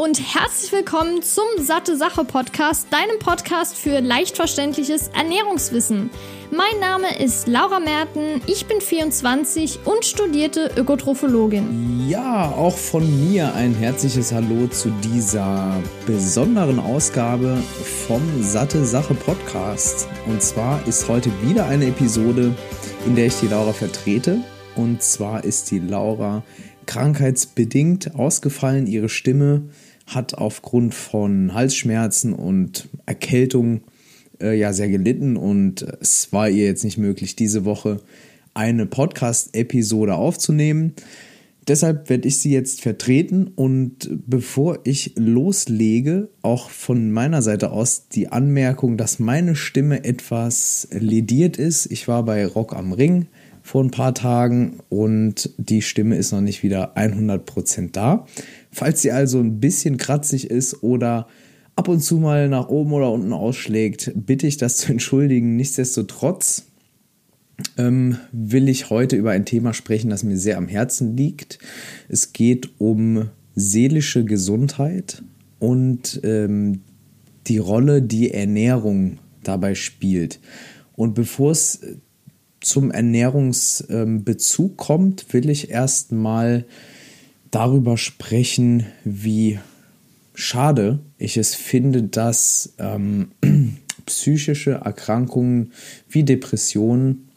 und herzlich willkommen zum Satte Sache Podcast, deinem Podcast für leicht verständliches Ernährungswissen. Mein Name ist Laura Merten, ich bin 24 und studierte Ökotrophologin. Ja, auch von mir ein herzliches Hallo zu dieser besonderen Ausgabe vom Satte Sache Podcast. Und zwar ist heute wieder eine Episode, in der ich die Laura vertrete. Und zwar ist die Laura krankheitsbedingt ausgefallen. Ihre Stimme hat aufgrund von Halsschmerzen und Erkältung äh, ja sehr gelitten und es war ihr jetzt nicht möglich, diese Woche eine Podcast-Episode aufzunehmen. Deshalb werde ich sie jetzt vertreten und bevor ich loslege, auch von meiner Seite aus die Anmerkung, dass meine Stimme etwas lediert ist. Ich war bei Rock am Ring vor ein paar Tagen und die Stimme ist noch nicht wieder 100% da. Falls sie also ein bisschen kratzig ist oder ab und zu mal nach oben oder unten ausschlägt, bitte ich das zu entschuldigen. Nichtsdestotrotz ähm, will ich heute über ein Thema sprechen, das mir sehr am Herzen liegt. Es geht um seelische Gesundheit und ähm, die Rolle, die Ernährung dabei spielt. Und bevor es zum Ernährungsbezug kommt, will ich erstmal darüber sprechen, wie schade ich es finde, dass ähm, psychische Erkrankungen wie Depressionen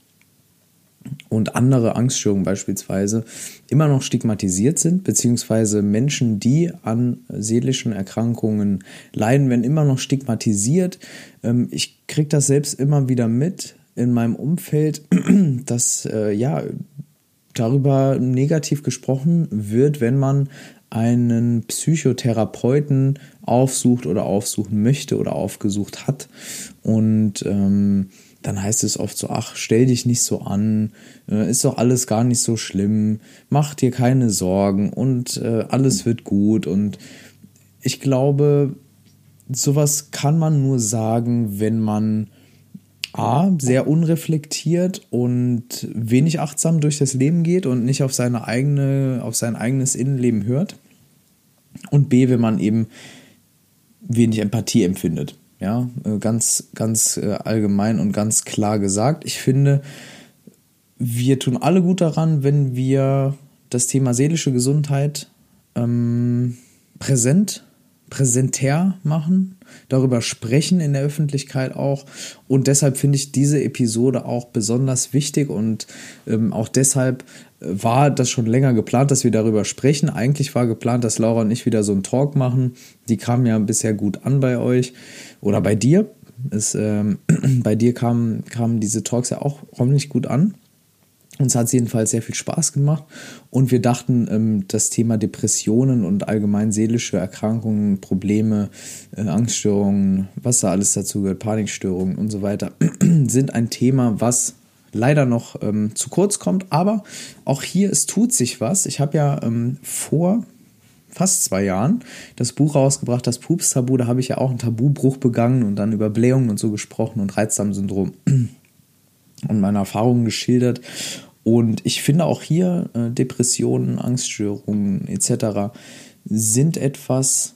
und andere Angststörungen beispielsweise immer noch stigmatisiert sind, beziehungsweise Menschen, die an seelischen Erkrankungen leiden, werden immer noch stigmatisiert. Ähm, ich kriege das selbst immer wieder mit in meinem Umfeld, dass äh, ja darüber negativ gesprochen wird, wenn man einen Psychotherapeuten aufsucht oder aufsuchen möchte oder aufgesucht hat. Und ähm, dann heißt es oft so, ach, stell dich nicht so an, äh, ist doch alles gar nicht so schlimm, mach dir keine Sorgen und äh, alles wird gut. Und ich glaube, sowas kann man nur sagen, wenn man A, sehr unreflektiert und wenig achtsam durch das Leben geht und nicht auf seine eigene, auf sein eigenes Innenleben hört. Und B, wenn man eben wenig Empathie empfindet. Ja, äh, ganz, ganz äh, allgemein und ganz klar gesagt. Ich finde, wir tun alle gut daran, wenn wir das Thema seelische Gesundheit ähm, präsent präsentär machen, darüber sprechen in der Öffentlichkeit auch. Und deshalb finde ich diese Episode auch besonders wichtig und ähm, auch deshalb äh, war das schon länger geplant, dass wir darüber sprechen. Eigentlich war geplant, dass Laura und ich wieder so einen Talk machen. Die kamen ja bisher gut an bei euch oder bei dir. Es, ähm, bei dir kamen, kamen diese Talks ja auch ordentlich gut an. Uns hat es jedenfalls sehr viel Spaß gemacht und wir dachten, ähm, das Thema Depressionen und allgemein seelische Erkrankungen, Probleme, äh, Angststörungen, was da alles dazu gehört, Panikstörungen und so weiter, sind ein Thema, was leider noch ähm, zu kurz kommt. Aber auch hier, es tut sich was. Ich habe ja ähm, vor fast zwei Jahren das Buch rausgebracht, das Pups-Tabu. Da habe ich ja auch einen Tabubruch begangen und dann über Blähungen und so gesprochen und Reizdarmsyndrom und meine Erfahrungen geschildert. Und ich finde auch hier äh, Depressionen, Angststörungen etc. sind etwas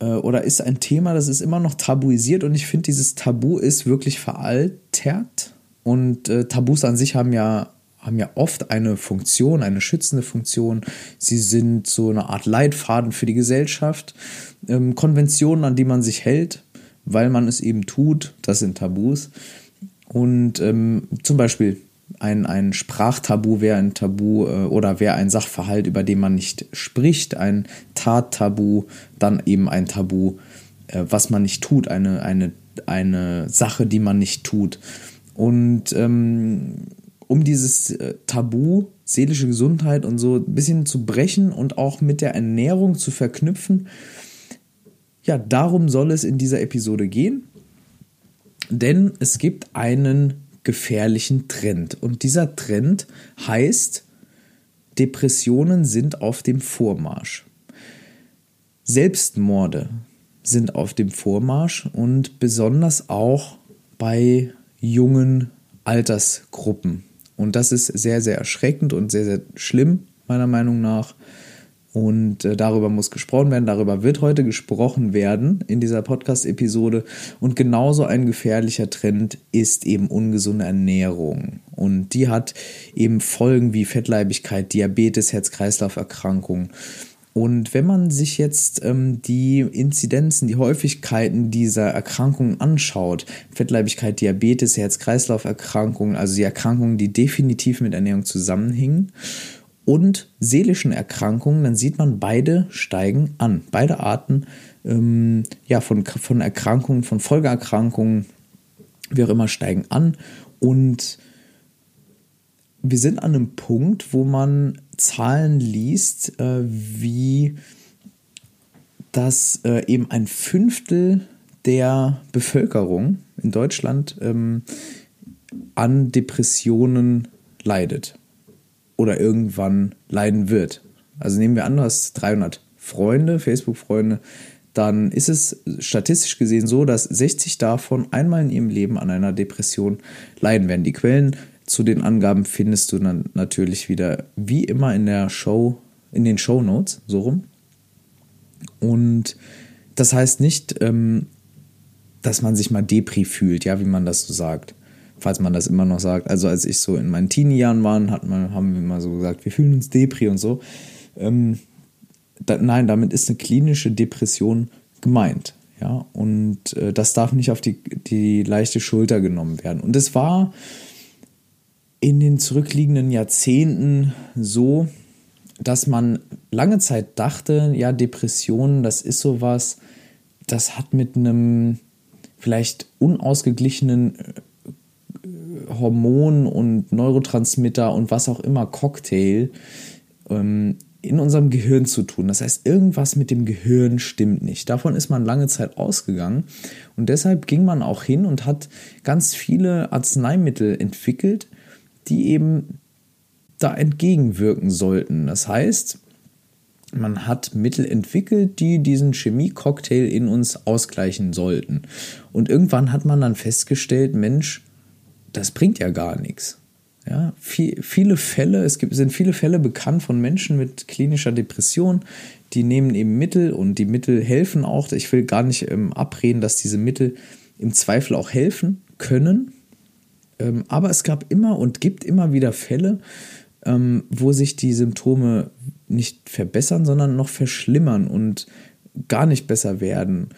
äh, oder ist ein Thema, das ist immer noch tabuisiert und ich finde, dieses Tabu ist wirklich veraltert. Und äh, Tabus an sich haben ja, haben ja oft eine Funktion, eine schützende Funktion. Sie sind so eine Art Leitfaden für die Gesellschaft. Ähm, Konventionen, an die man sich hält, weil man es eben tut, das sind Tabus. Und ähm, zum Beispiel ein, ein Sprachtabu wäre ein Tabu äh, oder wäre ein Sachverhalt, über den man nicht spricht, ein Tattabu, dann eben ein Tabu, äh, was man nicht tut, eine, eine, eine Sache, die man nicht tut. Und ähm, um dieses äh, Tabu, seelische Gesundheit und so ein bisschen zu brechen und auch mit der Ernährung zu verknüpfen, ja, darum soll es in dieser Episode gehen. Denn es gibt einen gefährlichen Trend. Und dieser Trend heißt, Depressionen sind auf dem Vormarsch. Selbstmorde sind auf dem Vormarsch und besonders auch bei jungen Altersgruppen. Und das ist sehr, sehr erschreckend und sehr, sehr schlimm, meiner Meinung nach. Und äh, darüber muss gesprochen werden, darüber wird heute gesprochen werden in dieser Podcast-Episode. Und genauso ein gefährlicher Trend ist eben ungesunde Ernährung. Und die hat eben Folgen wie Fettleibigkeit, Diabetes, Herz-Kreislauf-Erkrankungen. Und wenn man sich jetzt ähm, die Inzidenzen, die Häufigkeiten dieser Erkrankungen anschaut, Fettleibigkeit, Diabetes, Herz-Kreislauf-Erkrankungen, also die Erkrankungen, die definitiv mit Ernährung zusammenhängen, und seelischen Erkrankungen, dann sieht man, beide steigen an. Beide Arten ähm, ja, von, von Erkrankungen, von Folgeerkrankungen, wie auch immer, steigen an. Und wir sind an einem Punkt, wo man Zahlen liest, äh, wie dass äh, eben ein Fünftel der Bevölkerung in Deutschland ähm, an Depressionen leidet oder irgendwann leiden wird. Also nehmen wir an, du hast 300 Freunde, Facebook-Freunde, dann ist es statistisch gesehen so, dass 60 davon einmal in ihrem Leben an einer Depression leiden werden. Die Quellen zu den Angaben findest du dann natürlich wieder wie immer in der Show, in den Show Notes, so rum. Und das heißt nicht, ähm, dass man sich mal Depri fühlt, ja, wie man das so sagt falls man das immer noch sagt. Also als ich so in meinen Teenie-Jahren war, hat man, haben wir immer so gesagt, wir fühlen uns Depri und so. Ähm, da, nein, damit ist eine klinische Depression gemeint. Ja, und äh, das darf nicht auf die, die leichte Schulter genommen werden. Und es war in den zurückliegenden Jahrzehnten so, dass man lange Zeit dachte, ja, Depressionen, das ist sowas, das hat mit einem vielleicht unausgeglichenen Hormon und Neurotransmitter und was auch immer Cocktail ähm, in unserem Gehirn zu tun. Das heißt, irgendwas mit dem Gehirn stimmt nicht. Davon ist man lange Zeit ausgegangen und deshalb ging man auch hin und hat ganz viele Arzneimittel entwickelt, die eben da entgegenwirken sollten. Das heißt, man hat Mittel entwickelt, die diesen Chemie-Cocktail in uns ausgleichen sollten. Und irgendwann hat man dann festgestellt, Mensch, das bringt ja gar nichts. Ja, viel, viele Fälle, es gibt, sind viele Fälle bekannt von Menschen mit klinischer Depression, die nehmen eben Mittel und die Mittel helfen auch. Ich will gar nicht ähm, abreden, dass diese Mittel im Zweifel auch helfen können. Ähm, aber es gab immer und gibt immer wieder Fälle, ähm, wo sich die Symptome nicht verbessern, sondern noch verschlimmern und gar nicht besser werden.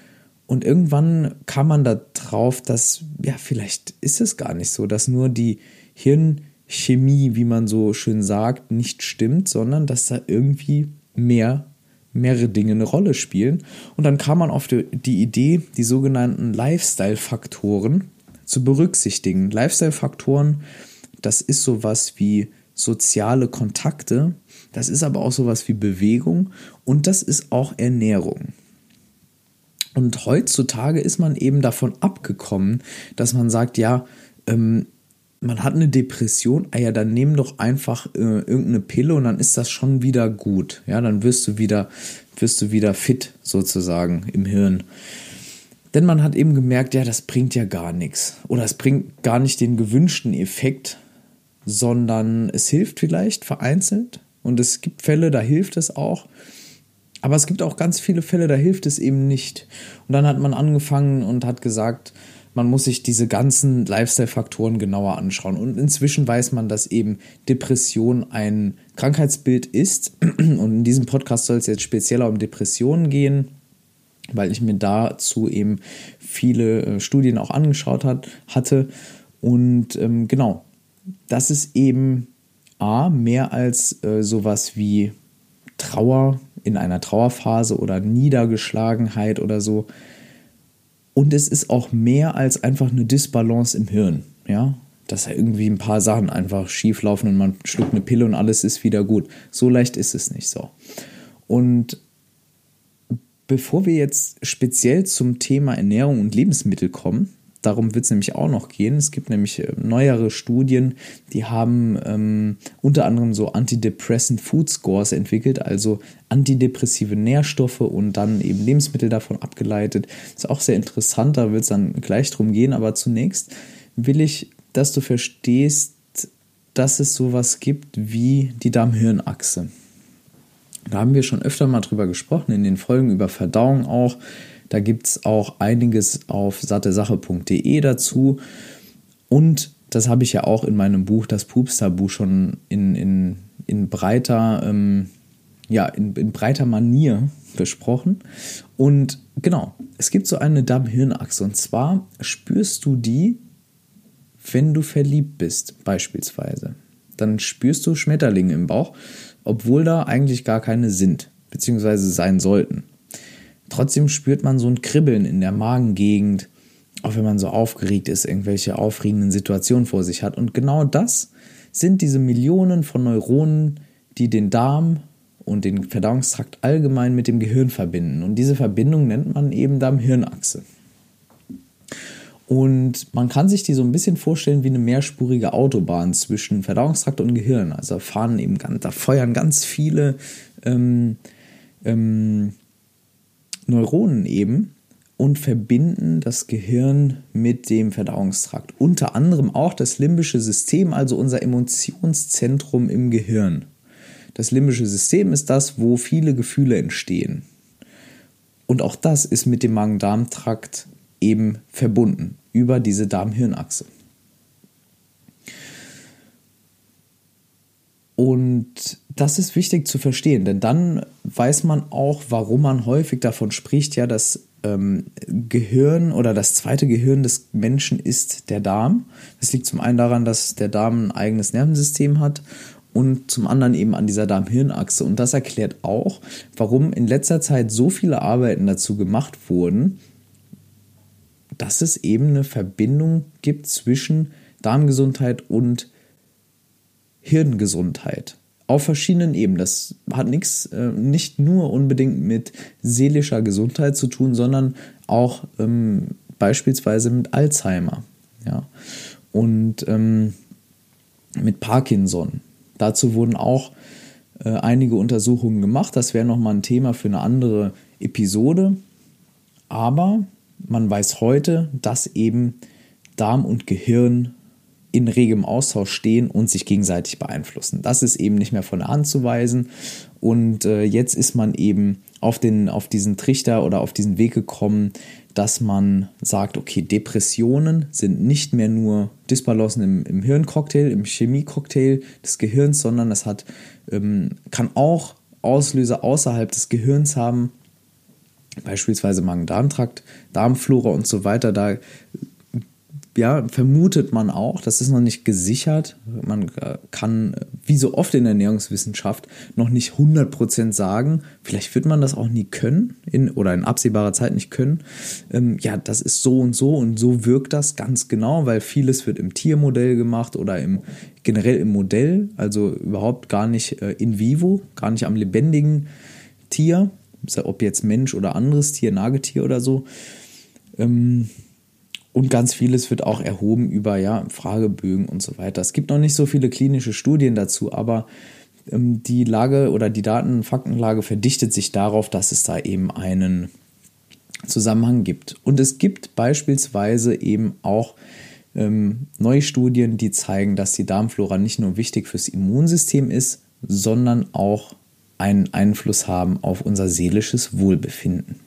Und irgendwann kam man da drauf, dass, ja, vielleicht ist es gar nicht so, dass nur die Hirnchemie, wie man so schön sagt, nicht stimmt, sondern dass da irgendwie mehr, mehrere Dinge eine Rolle spielen. Und dann kam man auf die, die Idee, die sogenannten Lifestyle-Faktoren zu berücksichtigen. Lifestyle-Faktoren, das ist sowas wie soziale Kontakte, das ist aber auch sowas wie Bewegung und das ist auch Ernährung. Und heutzutage ist man eben davon abgekommen, dass man sagt, ja, ähm, man hat eine Depression, ah ja, dann nimm doch einfach äh, irgendeine Pille und dann ist das schon wieder gut. Ja, dann wirst du wieder, wirst du wieder fit sozusagen im Hirn. Denn man hat eben gemerkt, ja, das bringt ja gar nichts. Oder es bringt gar nicht den gewünschten Effekt, sondern es hilft vielleicht vereinzelt. Und es gibt Fälle, da hilft es auch. Aber es gibt auch ganz viele Fälle, da hilft es eben nicht. Und dann hat man angefangen und hat gesagt, man muss sich diese ganzen Lifestyle-Faktoren genauer anschauen. Und inzwischen weiß man, dass eben Depression ein Krankheitsbild ist. Und in diesem Podcast soll es jetzt speziell um Depressionen gehen, weil ich mir dazu eben viele äh, Studien auch angeschaut hat, hatte. Und ähm, genau, das ist eben A, mehr als äh, sowas wie Trauer in einer Trauerphase oder Niedergeschlagenheit oder so. Und es ist auch mehr als einfach eine Disbalance im Hirn, ja, dass da irgendwie ein paar Sachen einfach schief laufen und man schluckt eine Pille und alles ist wieder gut. So leicht ist es nicht so. Und bevor wir jetzt speziell zum Thema Ernährung und Lebensmittel kommen, Darum wird es nämlich auch noch gehen. Es gibt nämlich äh, neuere Studien, die haben ähm, unter anderem so Antidepressant Food Scores entwickelt, also antidepressive Nährstoffe und dann eben Lebensmittel davon abgeleitet. Ist auch sehr interessant, da wird es dann gleich drum gehen. Aber zunächst will ich, dass du verstehst, dass es sowas gibt wie die Darm-Hirn-Achse. Da haben wir schon öfter mal drüber gesprochen, in den Folgen über Verdauung auch. Da gibt es auch einiges auf sattesache.de dazu. Und das habe ich ja auch in meinem Buch, das Pups-Tabu, schon in, in, in breiter, ähm, ja, in, in breiter Manier besprochen. Und genau, es gibt so eine Darm-Hirn-Achse. Und zwar spürst du die, wenn du verliebt bist, beispielsweise. Dann spürst du Schmetterlinge im Bauch, obwohl da eigentlich gar keine sind, beziehungsweise sein sollten. Trotzdem spürt man so ein Kribbeln in der Magengegend, auch wenn man so aufgeregt ist, irgendwelche aufregenden Situationen vor sich hat. Und genau das sind diese Millionen von Neuronen, die den Darm und den Verdauungstrakt allgemein mit dem Gehirn verbinden. Und diese Verbindung nennt man eben Darm-Hirn-Achse. Und man kann sich die so ein bisschen vorstellen wie eine mehrspurige Autobahn zwischen Verdauungstrakt und Gehirn. Also fahren eben, da feuern ganz viele ähm, ähm, Neuronen eben und verbinden das Gehirn mit dem Verdauungstrakt. Unter anderem auch das limbische System, also unser Emotionszentrum im Gehirn. Das limbische System ist das, wo viele Gefühle entstehen. Und auch das ist mit dem Magen-Darm-Trakt eben verbunden über diese Darm-Hirn-Achse. Und das ist wichtig zu verstehen, denn dann weiß man auch, warum man häufig davon spricht, ja, das ähm, Gehirn oder das zweite Gehirn des Menschen ist der Darm. Das liegt zum einen daran, dass der Darm ein eigenes Nervensystem hat und zum anderen eben an dieser Darm-Hirn-Achse. Und das erklärt auch, warum in letzter Zeit so viele Arbeiten dazu gemacht wurden, dass es eben eine Verbindung gibt zwischen Darmgesundheit und Hirngesundheit. Auf verschiedenen Ebenen. Das hat nichts, äh, nicht nur unbedingt mit seelischer Gesundheit zu tun, sondern auch ähm, beispielsweise mit Alzheimer. Ja? Und ähm, mit Parkinson. Dazu wurden auch äh, einige Untersuchungen gemacht. Das wäre nochmal ein Thema für eine andere Episode. Aber man weiß heute, dass eben Darm und Gehirn in regem Austausch stehen und sich gegenseitig beeinflussen. Das ist eben nicht mehr von der Hand zu weisen. Und äh, jetzt ist man eben auf, den, auf diesen Trichter oder auf diesen Weg gekommen, dass man sagt, okay, Depressionen sind nicht mehr nur Dysbalancen im, im Hirncocktail, im Chemiecocktail des Gehirns, sondern es hat, ähm, kann auch Auslöser außerhalb des Gehirns haben, beispielsweise Magen-Darm-Trakt, Darmflora und so weiter. Da ja, vermutet man auch, das ist noch nicht gesichert. Man äh, kann, wie so oft in der Ernährungswissenschaft, noch nicht 100% sagen. Vielleicht wird man das auch nie können in, oder in absehbarer Zeit nicht können. Ähm, ja, das ist so und so und so wirkt das ganz genau, weil vieles wird im Tiermodell gemacht oder im, generell im Modell, also überhaupt gar nicht äh, in vivo, gar nicht am lebendigen Tier, ob jetzt Mensch oder anderes Tier, Nagetier oder so. Ähm, und ganz vieles wird auch erhoben über ja, Fragebögen und so weiter. Es gibt noch nicht so viele klinische Studien dazu, aber ähm, die Lage oder die Daten, verdichtet sich darauf, dass es da eben einen Zusammenhang gibt. Und es gibt beispielsweise eben auch ähm, neue Studien, die zeigen, dass die Darmflora nicht nur wichtig fürs Immunsystem ist, sondern auch einen Einfluss haben auf unser seelisches Wohlbefinden.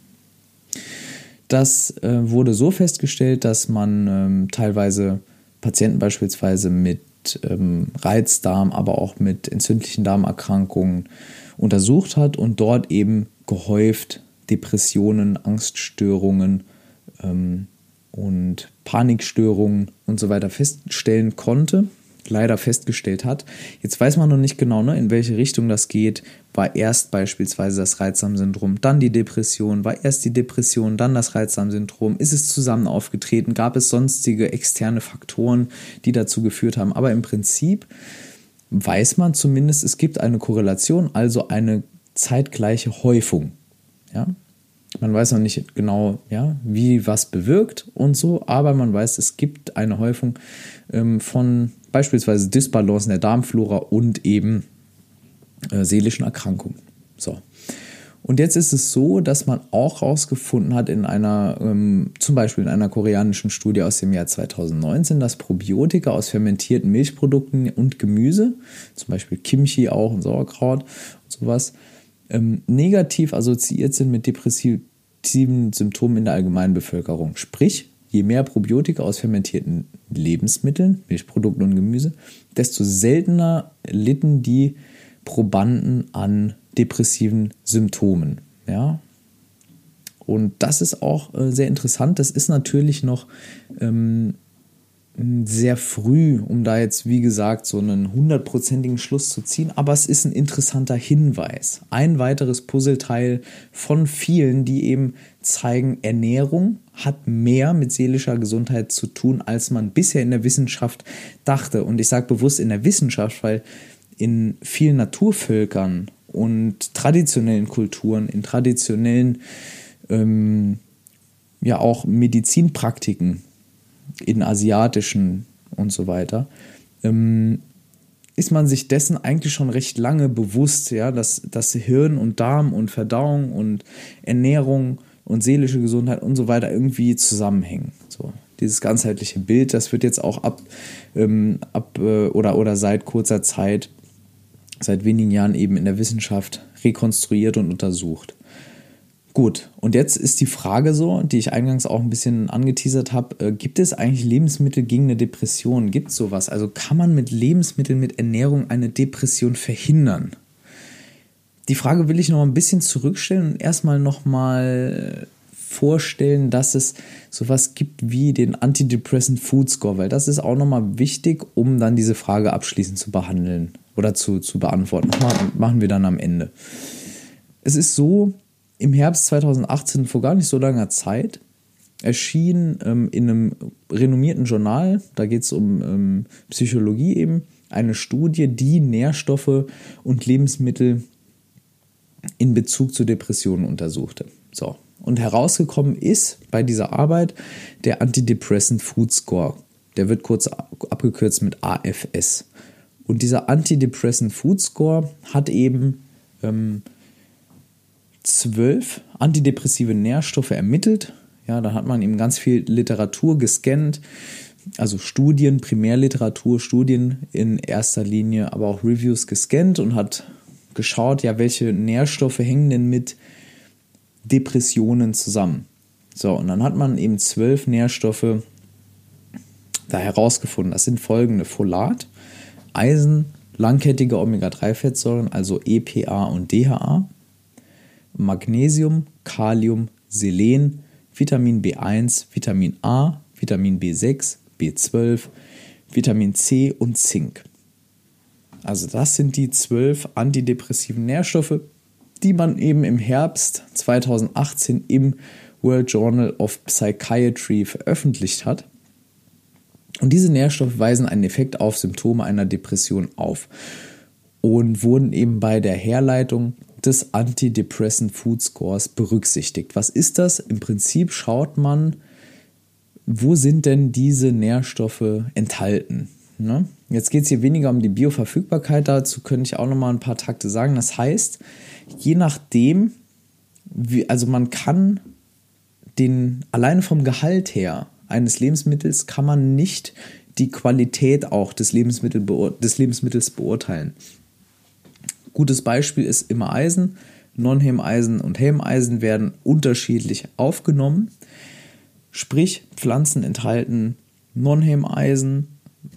Das äh, wurde so festgestellt, dass man ähm, teilweise Patienten beispielsweise mit ähm, Reizdarm, aber auch mit entzündlichen Darmerkrankungen untersucht hat und dort eben gehäuft Depressionen, Angststörungen ähm, und Panikstörungen und so weiter feststellen konnte leider festgestellt hat. Jetzt weiß man noch nicht genau, ne, in welche Richtung das geht. War erst beispielsweise das Reizdarmsyndrom, dann die Depression, war erst die Depression, dann das Reizdarmsyndrom. Ist es zusammen aufgetreten? Gab es sonstige externe Faktoren, die dazu geführt haben? Aber im Prinzip weiß man zumindest, es gibt eine Korrelation, also eine zeitgleiche Häufung. Ja? Man weiß noch nicht genau, ja, wie was bewirkt und so, aber man weiß, es gibt eine Häufung ähm, von beispielsweise Dysbalancen der Darmflora und eben äh, seelischen Erkrankungen. So. Und jetzt ist es so, dass man auch herausgefunden hat in einer, ähm, zum Beispiel in einer koreanischen Studie aus dem Jahr 2019, dass Probiotika aus fermentierten Milchprodukten und Gemüse, zum Beispiel Kimchi auch und Sauerkraut und sowas, ähm, negativ assoziiert sind mit depressiven Symptomen in der allgemeinen Bevölkerung. Sprich, je mehr Probiotika aus fermentierten Lebensmitteln, Milchprodukten und Gemüse, desto seltener litten die Probanden an depressiven Symptomen. Ja? Und das ist auch äh, sehr interessant. Das ist natürlich noch ähm, sehr früh, um da jetzt, wie gesagt, so einen hundertprozentigen Schluss zu ziehen, aber es ist ein interessanter Hinweis. Ein weiteres Puzzleteil von vielen, die eben zeigen, Ernährung hat mehr mit seelischer Gesundheit zu tun, als man bisher in der Wissenschaft dachte. Und ich sage bewusst in der Wissenschaft, weil in vielen Naturvölkern und traditionellen Kulturen, in traditionellen, ähm, ja auch Medizinpraktiken, in asiatischen und so weiter, ähm, ist man sich dessen eigentlich schon recht lange bewusst, ja, dass, dass Hirn und Darm und Verdauung und Ernährung und seelische Gesundheit und so weiter irgendwie zusammenhängen. So, dieses ganzheitliche Bild, das wird jetzt auch ab, ähm, ab äh, oder, oder seit kurzer Zeit, seit wenigen Jahren eben in der Wissenschaft rekonstruiert und untersucht. Gut, und jetzt ist die Frage so, die ich eingangs auch ein bisschen angeteasert habe, äh, gibt es eigentlich Lebensmittel gegen eine Depression? Gibt es sowas? Also kann man mit Lebensmitteln, mit Ernährung eine Depression verhindern? Die Frage will ich noch ein bisschen zurückstellen und erstmal nochmal vorstellen, dass es sowas gibt wie den Antidepressant Food Score, weil das ist auch nochmal wichtig, um dann diese Frage abschließend zu behandeln oder zu, zu beantworten. Machen wir dann am Ende. Es ist so, im Herbst 2018, vor gar nicht so langer Zeit, erschien ähm, in einem renommierten Journal, da geht es um ähm, Psychologie eben, eine Studie, die Nährstoffe und Lebensmittel in Bezug zu Depressionen untersuchte. So. Und herausgekommen ist bei dieser Arbeit der Antidepressant Food Score. Der wird kurz abgekürzt mit AFS. Und dieser Antidepressant Food Score hat eben ähm, zwölf antidepressive Nährstoffe ermittelt. Ja, da hat man eben ganz viel Literatur gescannt, also Studien, Primärliteratur, Studien in erster Linie, aber auch Reviews gescannt und hat geschaut, ja, welche Nährstoffe hängen denn mit Depressionen zusammen. So, und dann hat man eben zwölf Nährstoffe da herausgefunden. Das sind folgende: Folat, Eisen, langkettige Omega-3-Fettsäuren, also EPA und DHA, Magnesium, Kalium, Selen, Vitamin B1, Vitamin A, Vitamin B6, B12, Vitamin C und Zink. Also das sind die zwölf antidepressiven Nährstoffe, die man eben im Herbst 2018 im World Journal of Psychiatry veröffentlicht hat. Und diese Nährstoffe weisen einen Effekt auf Symptome einer Depression auf und wurden eben bei der Herleitung des Antidepressant Food Scores berücksichtigt. Was ist das? Im Prinzip schaut man, wo sind denn diese Nährstoffe enthalten. Ne? Jetzt geht es hier weniger um die Bioverfügbarkeit, dazu könnte ich auch noch mal ein paar Takte sagen. Das heißt, je nachdem, wie, also man kann den, alleine vom Gehalt her eines Lebensmittels kann man nicht die Qualität auch des, Lebensmittel, des Lebensmittels beurteilen. Gutes Beispiel ist immer Eisen. Non-Hemeisen und Hemeisen werden unterschiedlich aufgenommen. Sprich, Pflanzen enthalten Non-Hemeisen,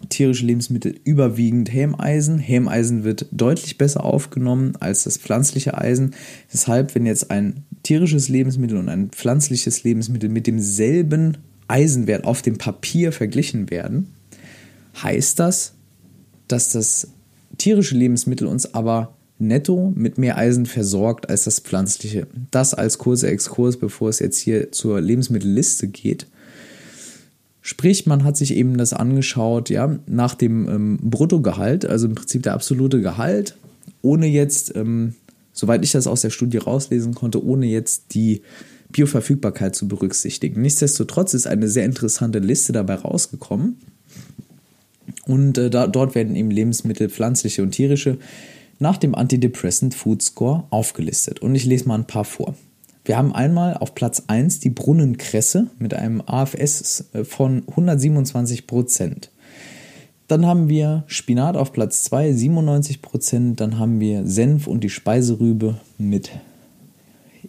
tierische Lebensmittel überwiegend Hemeisen. Hemeisen wird deutlich besser aufgenommen als das pflanzliche Eisen. Deshalb, wenn jetzt ein tierisches Lebensmittel und ein pflanzliches Lebensmittel mit demselben Eisenwert auf dem Papier verglichen werden, heißt das, dass das tierische Lebensmittel uns aber netto mit mehr Eisen versorgt als das pflanzliche. Das als kurzer Exkurs, bevor es jetzt hier zur Lebensmittelliste geht. Sprich, man hat sich eben das angeschaut, ja, nach dem ähm, Bruttogehalt, also im Prinzip der absolute Gehalt, ohne jetzt, ähm, soweit ich das aus der Studie rauslesen konnte, ohne jetzt die Bioverfügbarkeit zu berücksichtigen. Nichtsdestotrotz ist eine sehr interessante Liste dabei rausgekommen. Und äh, da, dort werden eben Lebensmittel, pflanzliche und tierische, nach dem Antidepressant Food Score aufgelistet. Und ich lese mal ein paar vor. Wir haben einmal auf Platz 1 die Brunnenkresse mit einem AFS von 127 Prozent. Dann haben wir Spinat auf Platz 2, 97%. Dann haben wir Senf und die Speiserübe mit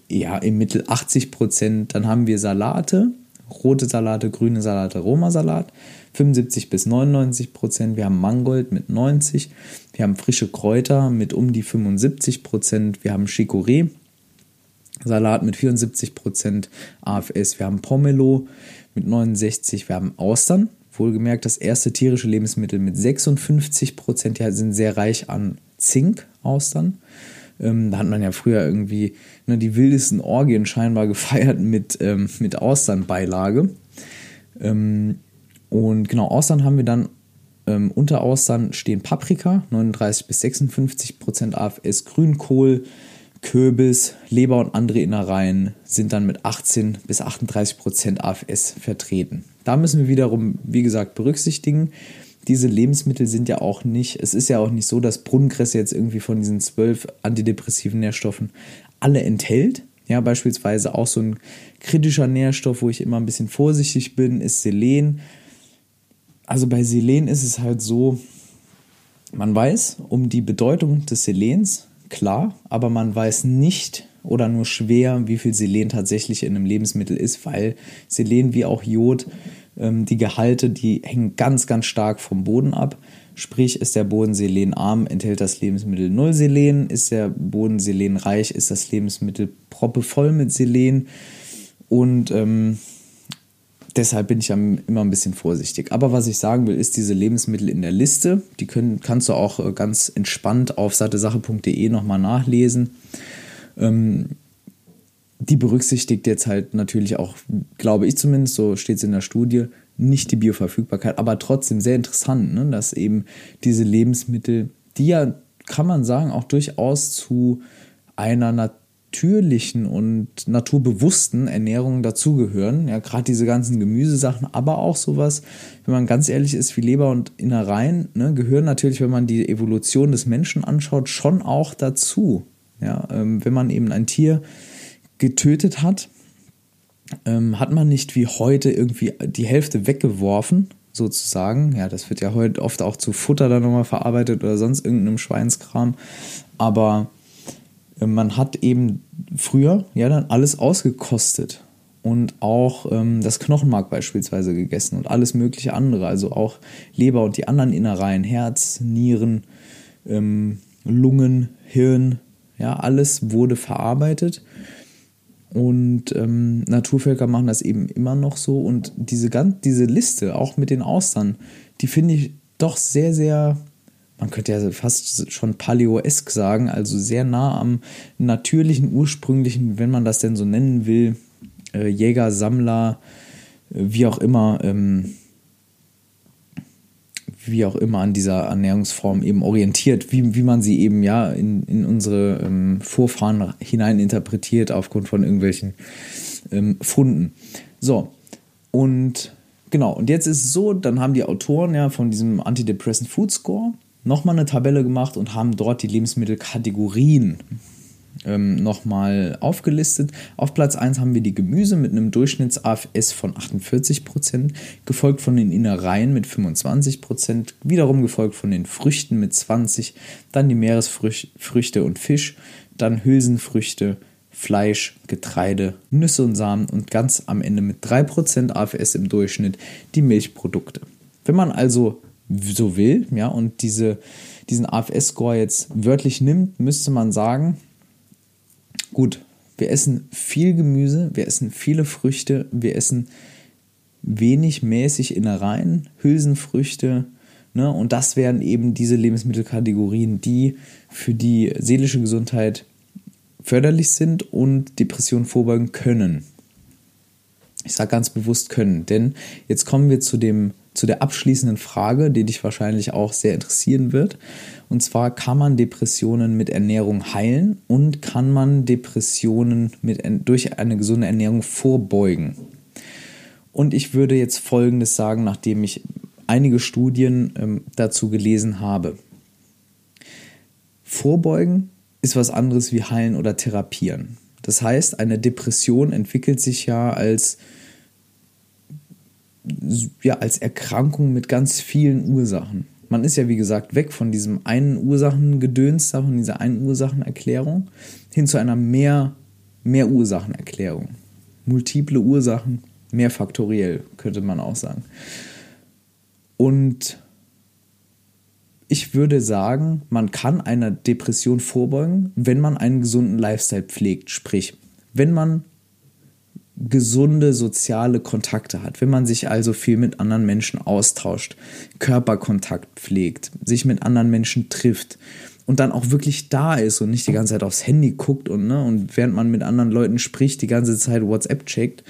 ja, im Mittel 80%. Dann haben wir Salate, rote Salate, grüne Salate, Roma-Salat, 75 bis 99% Wir haben Mangold mit 90. Wir haben frische Kräuter mit um die 75% Wir haben Chicorée, Salat mit 74% AFS. Wir haben Pomelo mit 69. Wir haben Austern Wohlgemerkt, das erste tierische Lebensmittel mit 56 Prozent ja, sind sehr reich an Zink-Austern. Ähm, da hat man ja früher irgendwie ne, die wildesten Orgien scheinbar gefeiert mit, ähm, mit Austernbeilage. Ähm, und genau, Austern haben wir dann, ähm, unter Austern stehen Paprika, 39 bis 56 Prozent AFS, Grünkohl, Kürbis, Leber und andere Innereien sind dann mit 18 bis 38 Prozent AFS vertreten. Da müssen wir wiederum, wie gesagt, berücksichtigen, diese Lebensmittel sind ja auch nicht, es ist ja auch nicht so, dass Brunnenkress jetzt irgendwie von diesen zwölf antidepressiven Nährstoffen alle enthält. Ja, beispielsweise auch so ein kritischer Nährstoff, wo ich immer ein bisschen vorsichtig bin, ist Selen. Also bei Selen ist es halt so, man weiß um die Bedeutung des Selens, klar, aber man weiß nicht oder nur schwer, wie viel Selen tatsächlich in einem Lebensmittel ist, weil Selen wie auch Jod, ähm, die Gehalte, die hängen ganz, ganz stark vom Boden ab. Sprich, ist der Boden selenarm, enthält das Lebensmittel null Selen. Ist der Boden selenreich, ist das Lebensmittel proppevoll mit Selen. Und ähm, deshalb bin ich immer ein bisschen vorsichtig. Aber was ich sagen will, ist diese Lebensmittel in der Liste. Die können, kannst du auch äh, ganz entspannt auf sattesache.de nochmal nachlesen. Ähm, die berücksichtigt jetzt halt natürlich auch, glaube ich zumindest, so steht es in der Studie, nicht die Bioverfügbarkeit, aber trotzdem sehr interessant, ne, dass eben diese Lebensmittel, die ja, kann man sagen, auch durchaus zu einer Natur natürlichen und naturbewussten Ernährung dazugehören. Ja, gerade diese ganzen Gemüsesachen, aber auch sowas, wenn man ganz ehrlich ist, wie Leber und Innereien, ne, gehören natürlich, wenn man die Evolution des Menschen anschaut, schon auch dazu. Ja, ähm, wenn man eben ein Tier getötet hat, ähm, hat man nicht wie heute irgendwie die Hälfte weggeworfen, sozusagen. Ja, das wird ja heute oft auch zu Futter dann nochmal verarbeitet oder sonst irgendeinem Schweinskram. Aber man hat eben früher ja dann alles ausgekostet und auch ähm, das Knochenmark beispielsweise gegessen und alles mögliche andere, also auch Leber und die anderen Innereien, Herz, Nieren, ähm, Lungen, Hirn, ja, alles wurde verarbeitet. Und ähm, Naturvölker machen das eben immer noch so. Und diese, ganz, diese Liste, auch mit den Austern, die finde ich doch sehr, sehr man könnte ja fast schon paleoesk sagen, also sehr nah am natürlichen, ursprünglichen, wenn man das denn so nennen will, äh, Jäger, Sammler, äh, wie auch immer, ähm, wie auch immer an dieser Ernährungsform eben orientiert, wie, wie man sie eben ja in, in unsere ähm, Vorfahren hinein interpretiert aufgrund von irgendwelchen ähm, Funden. So, und genau, und jetzt ist es so, dann haben die Autoren ja von diesem Antidepressant Food Score nochmal eine Tabelle gemacht und haben dort die Lebensmittelkategorien ähm, nochmal aufgelistet. Auf Platz 1 haben wir die Gemüse mit einem Durchschnitts-AFS von 48%, gefolgt von den Innereien mit 25%, wiederum gefolgt von den Früchten mit 20%, dann die Meeresfrüchte und Fisch, dann Hülsenfrüchte, Fleisch, Getreide, Nüsse und Samen und ganz am Ende mit 3% AFS im Durchschnitt die Milchprodukte. Wenn man also so will, ja, und diese, diesen AFS-Score jetzt wörtlich nimmt, müsste man sagen, gut, wir essen viel Gemüse, wir essen viele Früchte, wir essen wenig mäßig Innereien, Hülsenfrüchte, ne, und das wären eben diese Lebensmittelkategorien, die für die seelische Gesundheit förderlich sind und Depressionen vorbeugen können. Ich sage ganz bewusst können, denn jetzt kommen wir zu dem zu der abschließenden Frage, die dich wahrscheinlich auch sehr interessieren wird. Und zwar, kann man Depressionen mit Ernährung heilen und kann man Depressionen mit, durch eine gesunde Ernährung vorbeugen? Und ich würde jetzt Folgendes sagen, nachdem ich einige Studien ähm, dazu gelesen habe. Vorbeugen ist was anderes wie heilen oder therapieren. Das heißt, eine Depression entwickelt sich ja als ja als Erkrankung mit ganz vielen Ursachen. Man ist ja, wie gesagt, weg von diesem einen Ursachengedöns, von dieser einen Ursachenerklärung, hin zu einer mehr, mehr Ursachenerklärung. Multiple Ursachen, mehrfaktoriell, könnte man auch sagen. Und ich würde sagen, man kann einer Depression vorbeugen, wenn man einen gesunden Lifestyle pflegt. Sprich, wenn man gesunde soziale Kontakte hat, wenn man sich also viel mit anderen Menschen austauscht, Körperkontakt pflegt, sich mit anderen Menschen trifft und dann auch wirklich da ist und nicht die ganze Zeit aufs Handy guckt und, ne, und während man mit anderen Leuten spricht, die ganze Zeit WhatsApp checkt.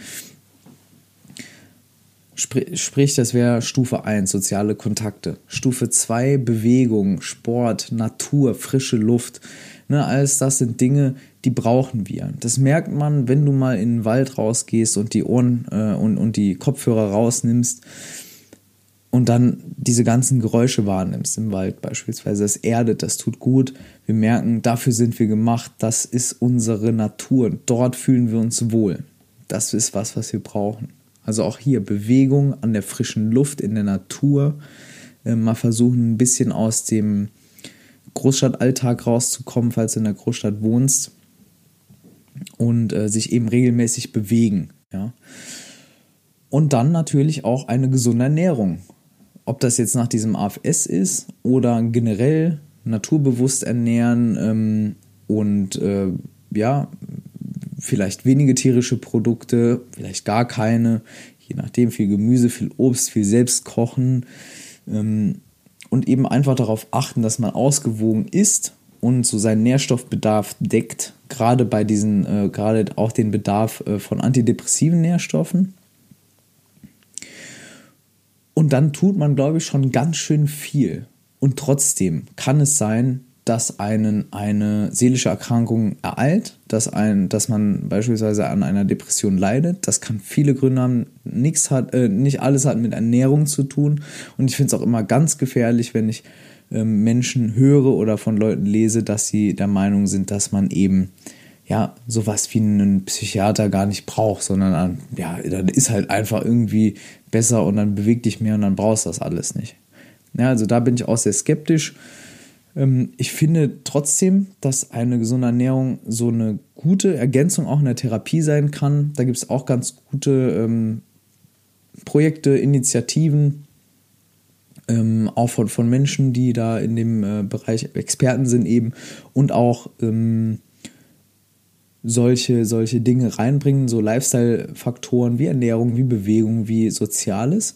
Sprich, das wäre Stufe 1, soziale Kontakte. Stufe 2, Bewegung, Sport, Natur, frische Luft. Ne, alles das sind Dinge, die brauchen wir. Das merkt man, wenn du mal in den Wald rausgehst und die Ohren äh, und, und die Kopfhörer rausnimmst und dann diese ganzen Geräusche wahrnimmst im Wald beispielsweise. Das erdet, das tut gut. Wir merken, dafür sind wir gemacht. Das ist unsere Natur. Dort fühlen wir uns wohl. Das ist was, was wir brauchen. Also auch hier Bewegung an der frischen Luft in der Natur. Äh, mal versuchen, ein bisschen aus dem Großstadtalltag rauszukommen, falls du in der Großstadt wohnst und äh, sich eben regelmäßig bewegen. Ja. Und dann natürlich auch eine gesunde Ernährung. Ob das jetzt nach diesem AFS ist oder generell naturbewusst ernähren ähm, und äh, ja, vielleicht wenige tierische Produkte, vielleicht gar keine, je nachdem viel Gemüse, viel Obst, viel selbst kochen ähm, und eben einfach darauf achten, dass man ausgewogen isst und so seinen Nährstoffbedarf deckt, gerade bei diesen, äh, gerade auch den Bedarf äh, von antidepressiven Nährstoffen. Und dann tut man, glaube ich, schon ganz schön viel. Und trotzdem kann es sein, dass einen eine seelische Erkrankung ereilt, dass, ein, dass man beispielsweise an einer Depression leidet. Das kann viele Gründe haben. Nichts hat, äh, nicht alles hat mit Ernährung zu tun. Und ich finde es auch immer ganz gefährlich, wenn ich ähm, Menschen höre oder von Leuten lese, dass sie der Meinung sind, dass man eben ja sowas wie einen Psychiater gar nicht braucht, sondern ja, dann ist halt einfach irgendwie besser und dann beweg dich mehr und dann brauchst du das alles nicht. Ja, also da bin ich auch sehr skeptisch. Ähm, ich finde trotzdem, dass eine gesunde Ernährung so eine gute Ergänzung auch in der Therapie sein kann. Da gibt es auch ganz gute ähm, Projekte, Initiativen, ähm, auch von, von Menschen, die da in dem äh, Bereich Experten sind eben und auch ähm, solche, solche Dinge reinbringen, so Lifestyle-Faktoren wie Ernährung, wie Bewegung, wie Soziales.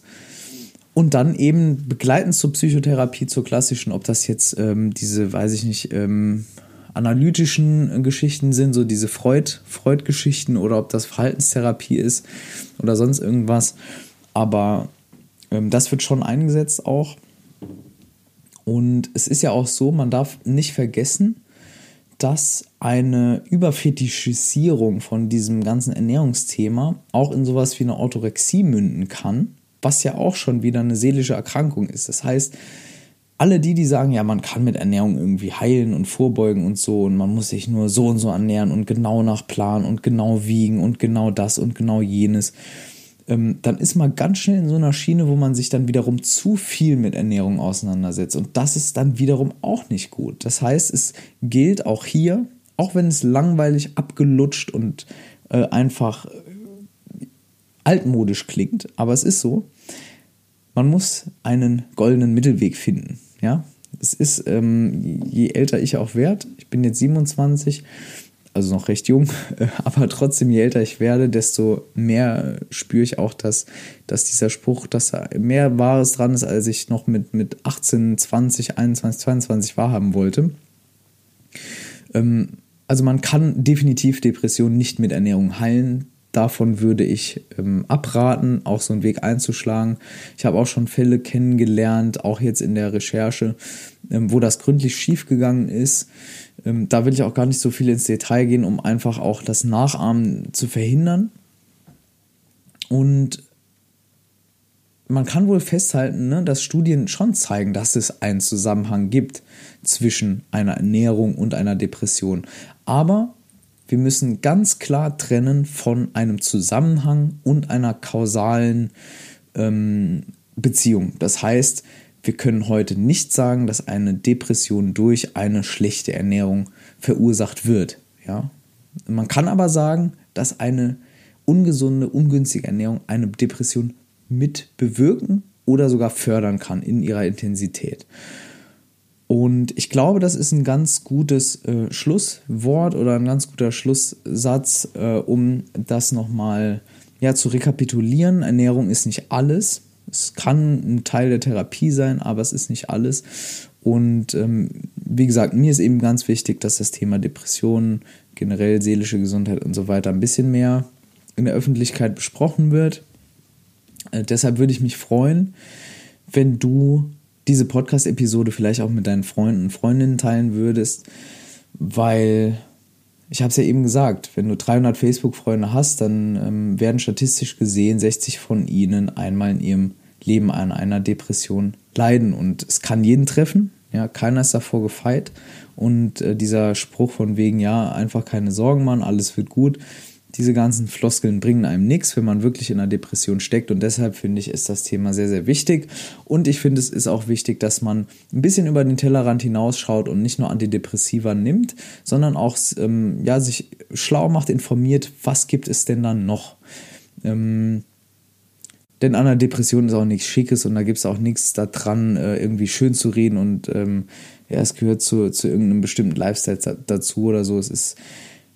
Und dann eben begleitend zur Psychotherapie, zur klassischen, ob das jetzt ähm, diese, weiß ich nicht, ähm, analytischen Geschichten sind, so diese Freud, Freud-Geschichten oder ob das Verhaltenstherapie ist oder sonst irgendwas. Aber ähm, das wird schon eingesetzt auch. Und es ist ja auch so, man darf nicht vergessen, dass eine Überfetischisierung von diesem ganzen Ernährungsthema auch in sowas wie eine Orthorexie münden kann, was ja auch schon wieder eine seelische Erkrankung ist. Das heißt, alle die, die sagen, ja, man kann mit Ernährung irgendwie heilen und vorbeugen und so und man muss sich nur so und so ernähren und genau nach Plan und genau wiegen und genau das und genau jenes, ähm, dann ist man ganz schnell in so einer Schiene, wo man sich dann wiederum zu viel mit Ernährung auseinandersetzt. Und das ist dann wiederum auch nicht gut. Das heißt, es gilt auch hier, auch wenn es langweilig, abgelutscht und äh, einfach äh, altmodisch klingt, aber es ist so, man muss einen goldenen Mittelweg finden. Ja, es ist, ähm, je älter ich auch werde, ich bin jetzt 27, also noch recht jung, aber trotzdem, je älter ich werde, desto mehr spüre ich auch, dass, dass dieser Spruch, dass da mehr Wahres dran ist, als ich noch mit, mit 18, 20, 21, 22 wahrhaben wollte. Ähm, also man kann definitiv Depressionen nicht mit Ernährung heilen. Davon würde ich ähm, abraten, auch so einen Weg einzuschlagen. Ich habe auch schon Fälle kennengelernt, auch jetzt in der Recherche, ähm, wo das gründlich schiefgegangen ist. Ähm, da will ich auch gar nicht so viel ins Detail gehen, um einfach auch das Nachahmen zu verhindern. Und man kann wohl festhalten, ne, dass Studien schon zeigen, dass es einen Zusammenhang gibt zwischen einer Ernährung und einer Depression. Aber wir müssen ganz klar trennen von einem Zusammenhang und einer kausalen ähm, Beziehung. Das heißt, wir können heute nicht sagen, dass eine Depression durch eine schlechte Ernährung verursacht wird. Ja? Man kann aber sagen, dass eine ungesunde, ungünstige Ernährung eine Depression mit bewirken oder sogar fördern kann in ihrer Intensität. Und ich glaube, das ist ein ganz gutes äh, Schlusswort oder ein ganz guter Schlusssatz, äh, um das nochmal ja, zu rekapitulieren. Ernährung ist nicht alles. Es kann ein Teil der Therapie sein, aber es ist nicht alles. Und ähm, wie gesagt, mir ist eben ganz wichtig, dass das Thema Depressionen, generell seelische Gesundheit und so weiter ein bisschen mehr in der Öffentlichkeit besprochen wird. Äh, deshalb würde ich mich freuen, wenn du diese Podcast-Episode vielleicht auch mit deinen Freunden und Freundinnen teilen würdest, weil ich habe es ja eben gesagt, wenn du 300 Facebook-Freunde hast, dann ähm, werden statistisch gesehen 60 von ihnen einmal in ihrem Leben an einer Depression leiden. Und es kann jeden treffen. Ja, keiner ist davor gefeit. Und äh, dieser Spruch von wegen, ja, einfach keine Sorgen machen, alles wird gut. Diese ganzen Floskeln bringen einem nichts, wenn man wirklich in einer Depression steckt. Und deshalb finde ich, ist das Thema sehr, sehr wichtig. Und ich finde, es ist auch wichtig, dass man ein bisschen über den Tellerrand hinausschaut und nicht nur Antidepressiva nimmt, sondern auch ähm, ja, sich schlau macht, informiert, was gibt es denn dann noch. Ähm, denn an einer Depression ist auch nichts Schickes und da gibt es auch nichts daran, äh, irgendwie schön zu reden und ähm, ja, es gehört zu, zu irgendeinem bestimmten Lifestyle dazu oder so. Es ist,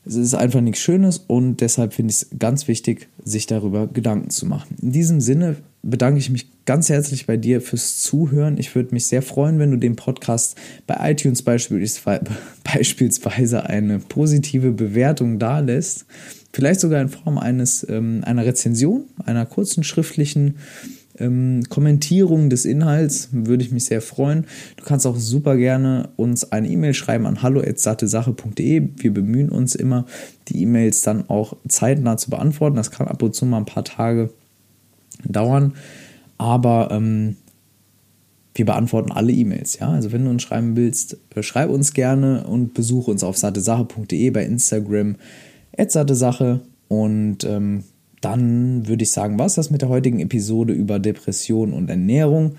es ist einfach nichts Schönes und deshalb finde ich es ganz wichtig, sich darüber Gedanken zu machen. In diesem Sinne bedanke ich mich ganz herzlich bei dir fürs Zuhören. Ich würde mich sehr freuen, wenn du dem Podcast bei iTunes beispielsweise eine positive Bewertung da lässt. Vielleicht sogar in Form eines, ähm, einer Rezension, einer kurzen schriftlichen ähm, Kommentierung des Inhalts, würde ich mich sehr freuen. Du kannst auch super gerne uns eine E-Mail schreiben an hallo@sattesache.de. Wir bemühen uns immer, die E-Mails dann auch zeitnah zu beantworten. Das kann ab und zu mal ein paar Tage dauern, aber ähm, wir beantworten alle E-Mails. Ja? Also wenn du uns schreiben willst, äh, schreib uns gerne und besuche uns auf sattesache.de bei Instagram Edzarte Sache. Und ähm, dann würde ich sagen, was das mit der heutigen Episode über Depression und Ernährung.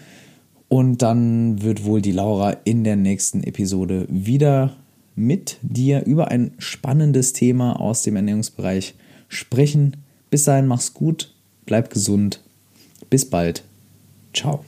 Und dann wird wohl die Laura in der nächsten Episode wieder mit dir über ein spannendes Thema aus dem Ernährungsbereich sprechen. Bis dahin, mach's gut, bleib gesund. Bis bald. Ciao.